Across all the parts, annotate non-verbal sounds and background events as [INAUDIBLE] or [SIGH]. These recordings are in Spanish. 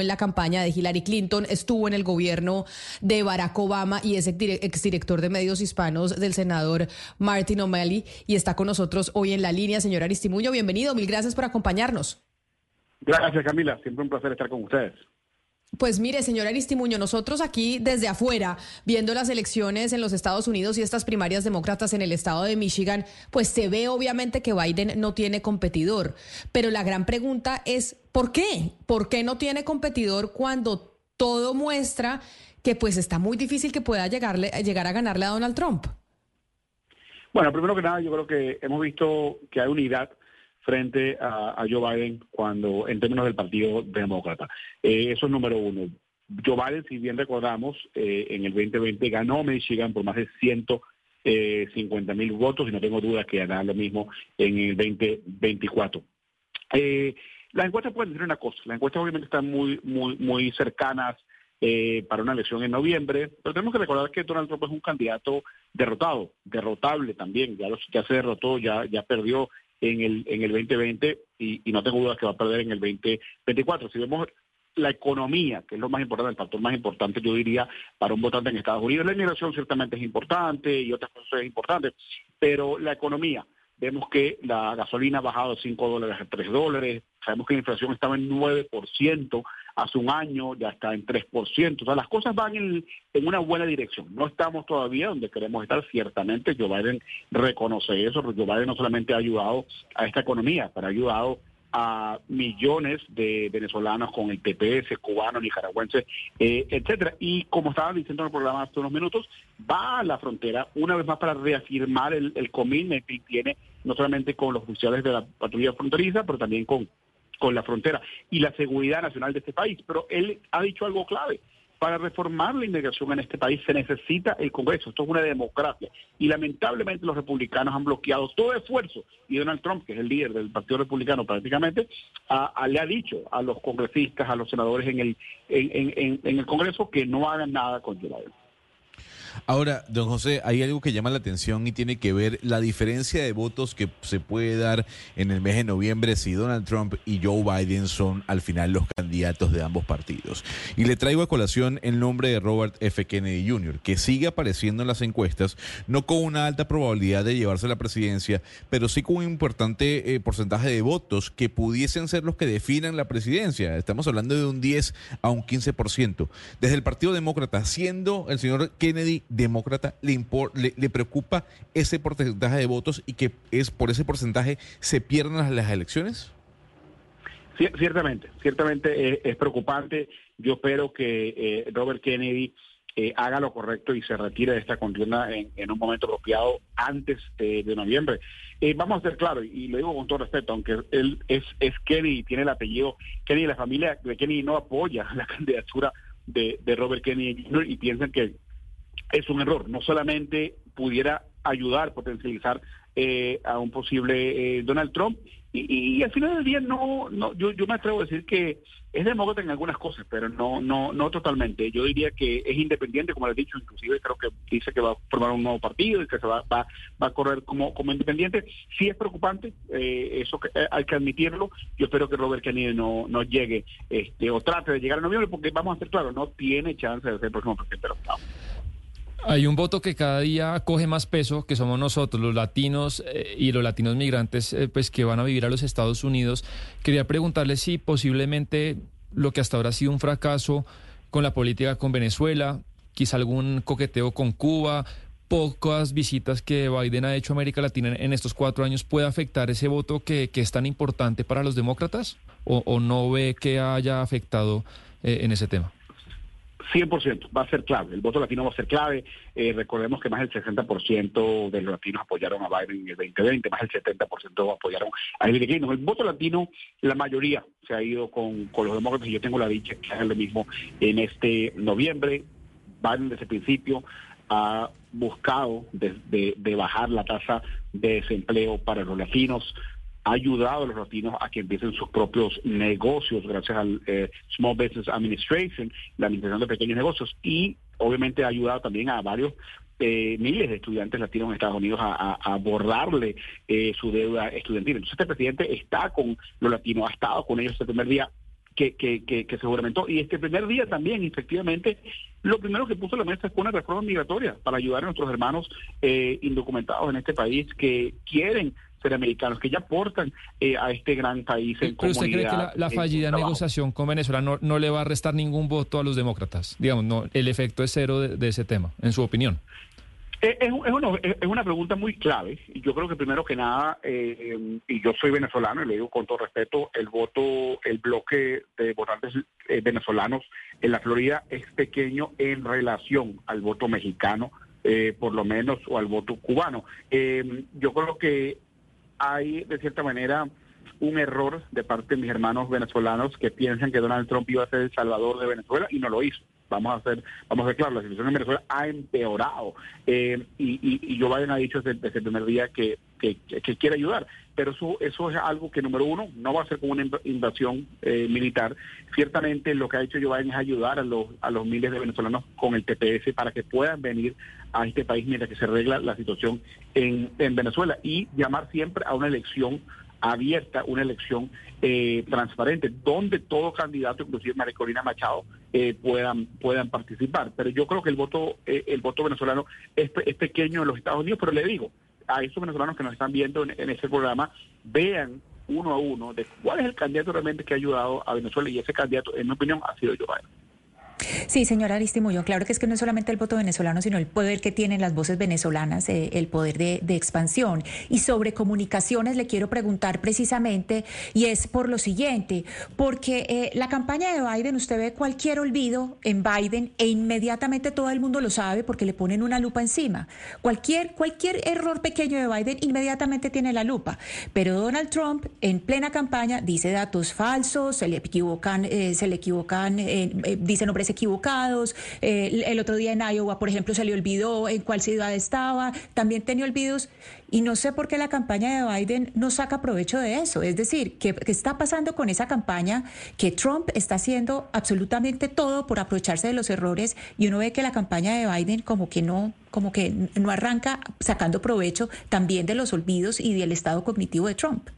en la campaña de Hillary Clinton, estuvo en el gobierno de Barack Obama y es exdirector de medios hispanos del senador Martin O'Malley y está con nosotros hoy en la línea. Señor Aristimuño, bienvenido. Mil gracias por acompañarnos. Gracias, Camila. Siempre un placer estar con ustedes. Pues mire, señor Aristimuño, nosotros aquí desde afuera, viendo las elecciones en los Estados Unidos y estas primarias demócratas en el estado de Michigan, pues se ve obviamente que Biden no tiene competidor. Pero la gran pregunta es, ¿por qué? ¿Por qué no tiene competidor cuando todo muestra que pues está muy difícil que pueda llegarle, llegar a ganarle a Donald Trump? Bueno, primero que nada, yo creo que hemos visto que hay unidad frente a, Joe Biden cuando en términos del Partido Demócrata. Eh, eso es número uno. Joe Biden, si bien recordamos, eh, en el 2020 ganó Michigan por más de 150 eh, mil votos y no tengo dudas que hará lo mismo en el 2024. Eh, las encuestas pueden decir una cosa, las encuestas obviamente están muy, muy, muy cercanas para una elección en noviembre, pero tenemos que recordar que Donald Trump es un candidato derrotado, derrotable también, ya, ya se derrotó, ya, ya perdió en el, en el 2020 y, no tengo dudas que va a perder en el 2024. Si vemos la economía, que es lo más importante, el factor más importante, yo diría, para un votante en Estados Unidos. La inmigración ciertamente es importante y otras cosas es importante, pero la economía, vemos que la gasolina ha bajado de 5 dólares a 3 dólares, sabemos que la inflación estaba en 9%, hace un año ya está en 3%, o sea, las cosas van en, una buena dirección. No estamos todavía donde queremos estar, ciertamente Joe Biden reconoce eso, Joe Biden no solamente ha ayudado a esta economía, pero ha ayudado a millones de venezolanos con el TPS, cubanos, nicaragüenses, eh, etcétera. Y como estaba diciendo en el programa hace unos minutos, va a la frontera una vez más para reafirmar el, el commitment que tiene no solamente con los oficiales de la patrulla fronteriza, pero también con con la frontera y la seguridad nacional de este país. Pero él ha dicho algo clave. Para reformar la inmigración en este país se necesita el Congreso. Esto es una democracia. Y lamentablemente los republicanos han bloqueado todo esfuerzo. Y Donald Trump, que es el líder del Partido Republicano prácticamente, le ha dicho a los congresistas, a los senadores en el, en, el Congreso que no hagan nada con Joe. Ahora, don José, hay algo que llama la atención y tiene que ver la diferencia de votos que se puede dar en el mes de noviembre si Donald Trump y Joe Biden son al final los candidatos de ambos partidos. Y le traigo a colación el nombre de Robert F. Kennedy Jr., que sigue apareciendo en las encuestas, no con una alta probabilidad de llevarse la presidencia, pero sí con un importante eh, porcentaje de votos que pudiesen ser los que definan la presidencia. Estamos hablando de un 10 a un 15%. Desde el Partido Demócrata, siendo el señor Kennedy demócrata le, le, preocupa ese porcentaje de votos y que es por ese porcentaje se pierdan las, elecciones? ciertamente, ciertamente es, preocupante. Yo espero que eh, Robert Kennedy eh, haga lo correcto y se retire de esta contienda en, un momento apropiado antes de noviembre. Eh, vamos a ser claros, y lo digo con todo respeto, aunque él es, es Kennedy, tiene el apellido Kennedy, la familia de Kennedy no apoya [LAUGHS] la candidatura de, de Robert Kennedy y piensan que es un error. No solamente pudiera ayudar, potencializar eh, a un posible eh, Donald Trump. Y, al final del día no, no yo, yo me atrevo a decir que es demócrata en algunas cosas, pero no, no, no totalmente. Yo diría que es independiente, como le he dicho, inclusive creo que dice que va a formar un nuevo partido y que se va, va, a correr como, como independiente. Sí es preocupante, eh, eso que, hay que admitirlo. Yo espero que Robert Kennedy no, no llegue este, o trate de llegar a noviembre, porque vamos a ser claros, no tiene chance de ser el próximo presidente de los Estados hay un voto que cada día coge más peso, que somos nosotros, los latinos eh, y los latinos migrantes, eh, pues que van a vivir a los Estados Unidos. Quería preguntarle si posiblemente lo que hasta ahora ha sido un fracaso con la política con Venezuela, quizá algún coqueteo con Cuba, pocas visitas que Biden ha hecho a América Latina en estos cuatro años, puede afectar ese voto que, es tan importante para los demócratas? ¿O, no ve que haya afectado eh, en ese tema? 100% va a ser clave, el voto latino va a ser clave. Eh, recordemos que más del 60% de los latinos apoyaron a Biden en el 2020, más del 70% apoyaron a Hillary Clinton. El voto latino, la mayoría se ha ido con, los demócratas y yo tengo la dicha que hagan lo mismo en este noviembre. Biden desde el principio ha buscado de bajar la tasa de desempleo para los latinos ha ayudado a los latinos a que empiecen sus propios negocios gracias al eh, Small Business Administration, la administración de pequeños negocios, y obviamente ha ayudado también a varios eh, miles de estudiantes latinos en Estados Unidos a, abordarle eh, su deuda estudiantil. Entonces este presidente está con los latinos, ha estado con ellos el primer día que, que, que, se juramentó. Y este primer día también, efectivamente, lo primero que puso la mesa fue una reforma migratoria para ayudar a nuestros hermanos eh, indocumentados en este país que quieren ser americanos, que ya aportan eh, a este gran país en ¿Pero usted cree que la, fallida negociación con Venezuela no, no, le va a restar ningún voto a los demócratas? Digamos, no, el efecto es cero de ese tema, en su opinión. Es, es, una, es, una, pregunta muy clave. y Yo creo que primero que nada, eh, y yo soy venezolano y le digo con todo respeto, el voto, el bloque de votantes eh, venezolanos en la Florida es pequeño en relación al voto mexicano, eh, por lo menos, o al voto cubano. yo creo que hay, de cierta manera, un error de parte de mis hermanos venezolanos que piensan que Donald Trump iba a ser el salvador de Venezuela y no lo hizo. Vamos a hacer, vamos a ver claro, la situación en Venezuela ha empeorado. Eh, y, y, Joe Biden ha dicho desde, el primer día que, que, quiere ayudar, pero eso, eso es algo que número uno no va a ser como una invasión eh, militar. Ciertamente lo que ha hecho Joe es ayudar a los, a los miles de venezolanos con el TPS para que puedan venir a este país mientras que se arregla la situación en, en Venezuela y llamar siempre a una elección abierta una elección eh, transparente, donde todo candidato, inclusive María Corina Machado, eh, puedan puedan participar. Pero yo creo que el voto eh, el voto venezolano es, pequeño en los Estados Unidos, pero le digo a esos venezolanos que nos están viendo en, en este programa, vean uno a uno de cuál es el candidato realmente que ha ayudado a Venezuela y ese candidato, en mi opinión, ha sido Joe. Sí, señora Aristimuño, claro que es que no es solamente el voto venezolano, sino el poder que tienen las voces venezolanas, eh, el poder de, expansión. Y sobre comunicaciones le quiero preguntar precisamente, y es por lo siguiente, porque eh, la campaña de Biden, usted ve cualquier olvido en Biden e inmediatamente todo el mundo lo sabe porque le ponen una lupa encima. Cualquier, cualquier error pequeño de Biden inmediatamente tiene la lupa. Pero Donald Trump en plena campaña dice datos falsos, se le equivocan, eh, se le equivocan, dice nombres equivocados. Eh, el otro día en Iowa, por ejemplo, se le olvidó en cuál ciudad estaba. También tenía olvidos. Y no sé por qué la campaña de Biden no saca provecho de eso. Es decir, ¿qué, está pasando con esa campaña? Que Trump está haciendo absolutamente todo por aprovecharse de los errores y uno ve que la campaña de Biden como que no como que no arranca sacando provecho también de los olvidos y del estado cognitivo de Trump.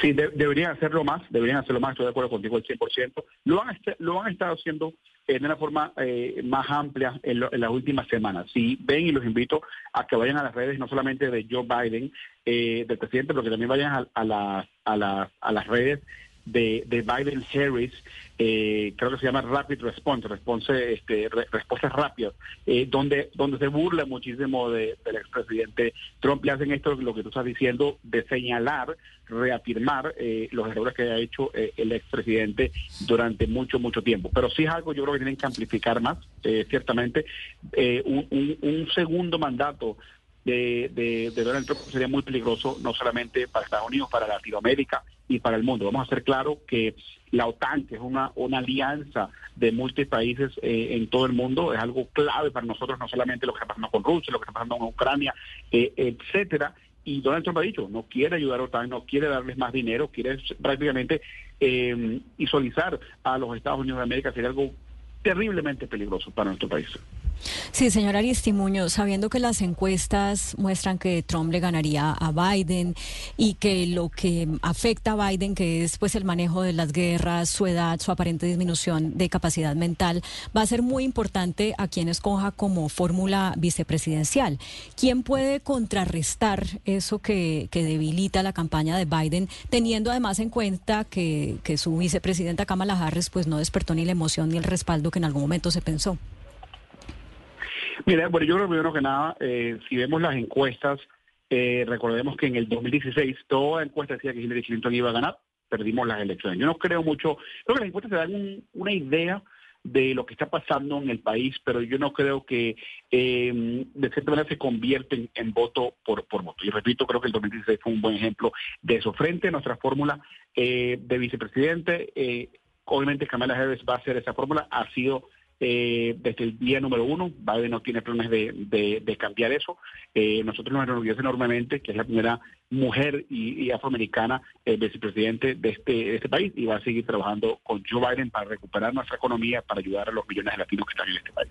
Sí, deberían hacerlo más, deberían hacerlo más, estoy de acuerdo contigo al 100%. Lo han, lo han estado haciendo de una forma eh, más amplia en, las últimas semanas. Si ven y los invito a que vayan a las redes, no solamente de Joe Biden, eh, del presidente, pero que también vayan a, a, a, a las redes de, de Biden Harris, eh, creo que se llama Rapid Response, response, este, respuestas rápidas, eh, donde, donde se burla muchísimo del expresidente Trump. Le hacen esto, lo que tú estás diciendo, de señalar, reafirmar eh, los errores que ha hecho el expresidente durante mucho, mucho tiempo. Pero sí es algo yo creo que tienen que amplificar más, ciertamente. Un, un, un segundo mandato de, de, de, Donald Trump sería muy peligroso, no solamente para Estados Unidos, para Latinoamérica y para el mundo. Vamos a hacer claro que la OTAN, que es una, una alianza de múltiples países eh, en todo el mundo, es algo clave para nosotros, no solamente lo que está pasando con Rusia, lo que está pasando con Ucrania, eh, etcétera. Y Donald Trump ha dicho, no quiere ayudar a OTAN, no quiere darles más dinero, quiere prácticamente eh, visualizar a los Estados Unidos de América, sería algo terriblemente peligroso para nuestro país. Sí, señor Aristimuño, sabiendo que las encuestas muestran que Trump le ganaría a Biden y que lo que afecta a Biden, que es pues el manejo de las guerras, su edad, su aparente disminución de capacidad mental, va a ser muy importante a quien escoja como fórmula vicepresidencial. ¿Quién puede contrarrestar eso que, que, debilita la campaña de Biden, teniendo además en cuenta que, que su vicepresidenta Kamala Harris pues no despertó ni la emoción ni el respaldo que en algún momento se pensó? Mira, bueno, yo creo primero que nada, eh, si vemos las encuestas, eh, recordemos que en el 2016 toda encuesta decía que Hillary Clinton iba a ganar, perdimos las elecciones. Yo no creo mucho, creo que las encuestas te dan una idea de lo que está pasando en el país, pero yo no creo que eh, de cierta manera se convierten en voto por, por voto. Y repito, creo que el 2016 fue un buen ejemplo de eso. Frente a nuestra fórmula de vicepresidente, obviamente Kamala Harris va a hacer esa fórmula, ha sido eh, desde el día número uno. Biden no tiene planes de, cambiar eso. Eh, nosotros nos enorgullece enormemente que es la primera mujer y, afroamericana eh, vicepresidente de este, de este país y va a seguir trabajando con Joe Biden para recuperar nuestra economía, para ayudar a los millones de latinos que están en este país.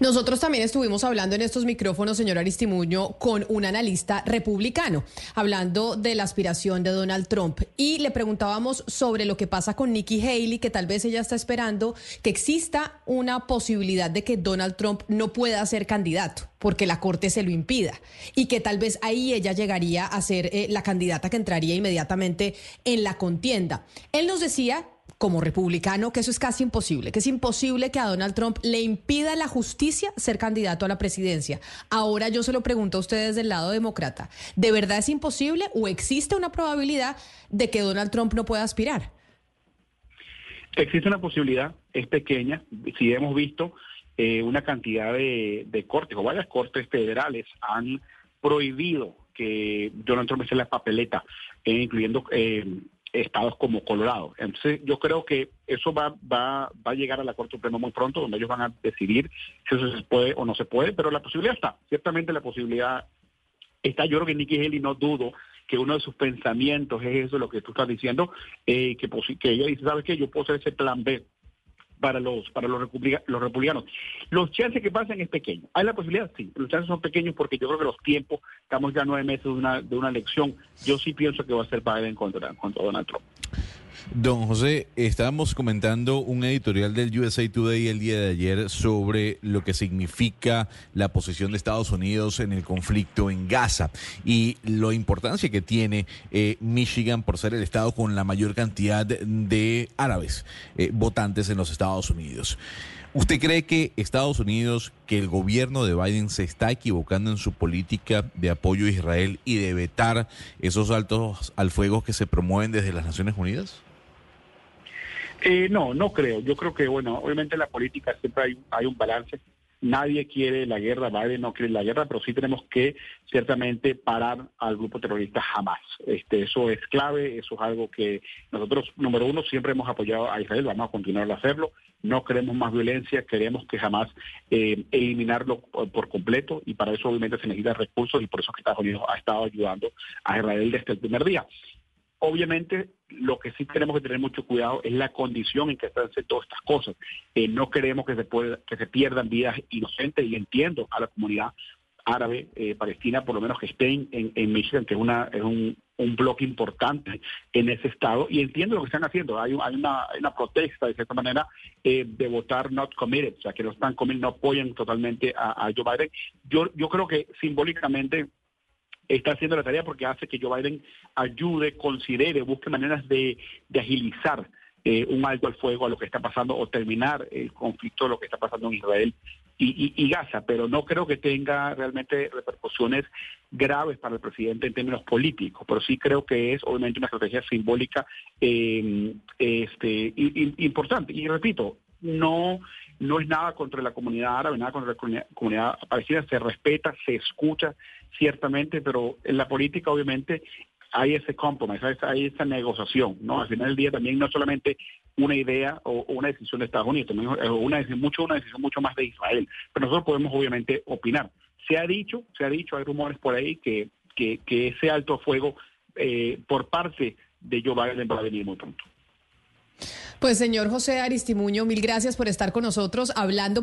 Nosotros también estuvimos hablando en estos micrófonos, señor Aristimuño, con un analista republicano, hablando de la aspiración de Donald Trump. Y le preguntábamos sobre lo que pasa con Nikki Haley, que tal vez ella está esperando que exista una posibilidad de que Donald Trump no pueda ser candidato, porque la Corte se lo impida. Y que tal vez ahí ella llegaría a ser eh, la candidata que entraría inmediatamente en la contienda. Él nos decía como republicano que eso es casi imposible, que es imposible que a Donald Trump le impida la justicia ser candidato a la presidencia. Ahora yo se lo pregunto a ustedes del lado demócrata, ¿de verdad es imposible o existe una probabilidad de que Donald Trump no pueda aspirar? Existe una posibilidad, es pequeña, si hemos visto eh, una cantidad de, cortes o varias cortes federales han prohibido que Donald Trump esté en la papeleta, eh, incluyendo eh, estados como Colorado. Entonces yo creo que eso va, va, va a llegar a la Corte Suprema muy pronto, donde ellos van a decidir si eso se puede o no se puede, pero la posibilidad está, ciertamente la posibilidad está. Yo creo que Nikki Haley no dudo que uno de sus pensamientos es eso, lo que tú estás diciendo, eh, que, que ella dice, ¿sabes qué? Yo puedo hacer ese plan B para los para los, los republicanos. Los chances que pasen es pequeño. ¿Hay la posibilidad? Sí. Los chances son pequeños porque yo creo que los tiempos, estamos ya nueve meses de una, de una elección. Yo sí pienso que va a ser Biden contra, contra Donald Trump. Don José, estábamos comentando un editorial del USA Today el día de ayer sobre lo que significa la posición de Estados Unidos en el conflicto en Gaza y la importancia que tiene eh, Michigan por ser el estado con la mayor cantidad de árabes eh, votantes en los Estados Unidos. ¿Usted cree que Estados Unidos, que el gobierno de Biden se está equivocando en su política de apoyo a Israel y de vetar esos altos al fuego que se promueven desde las Naciones Unidas? Eh, no, no creo. Yo creo que, bueno, obviamente en la política siempre hay, hay un balance. Nadie quiere la guerra, Biden no quiere la guerra, pero sí tenemos que ciertamente parar al grupo terrorista jamás. Este, eso es clave, eso es algo que nosotros, número uno, siempre hemos apoyado a Israel, vamos a continuar a hacerlo. No queremos más violencia, queremos que jamás eh, eliminarlo por, completo y para eso obviamente se necesitan recursos y por eso que Estados Unidos ha estado ayudando a Israel desde el primer día. Obviamente, lo que sí tenemos que tener mucho cuidado es la condición en que están todas estas cosas. Eh, no queremos que se, que se pierdan vidas inocentes y entiendo a la comunidad árabe eh, palestina, por lo menos que estén en, en Michigan, que es, una, es un, bloque importante en ese estado, y entiendo lo que están haciendo. Hay, hay, una, una, protesta, de cierta manera, eh, de votar not committed, o sea, que no están committed, no apoyan totalmente a, a Joe Biden. Yo, yo creo que simbólicamente está haciendo la tarea porque hace que Joe Biden ayude, considere, busque maneras de, agilizar eh, un alto al fuego a lo que está pasando o terminar el conflicto de lo que está pasando en Israel y, Gaza, pero no creo que tenga realmente repercusiones graves para el presidente en términos políticos, pero sí creo que es obviamente una estrategia simbólica eh, este, importante. Y repito, no, no es nada contra la comunidad árabe, nada contra la comunidad, palestina, se respeta, se escucha ciertamente, pero en la política obviamente hay ese compromiso, hay esa negociación, ¿no? Al final del día también no solamente una idea o, una decisión de Estados Unidos, también es una mucho, una decisión mucho más de Israel. Pero nosotros podemos obviamente opinar. Se ha dicho, se ha dicho, hay rumores por ahí que, que, ese alto fuego eh, por parte de Joe Biden va a venir muy pronto. Pues señor José Aristimuño, mil gracias por estar con nosotros hablando.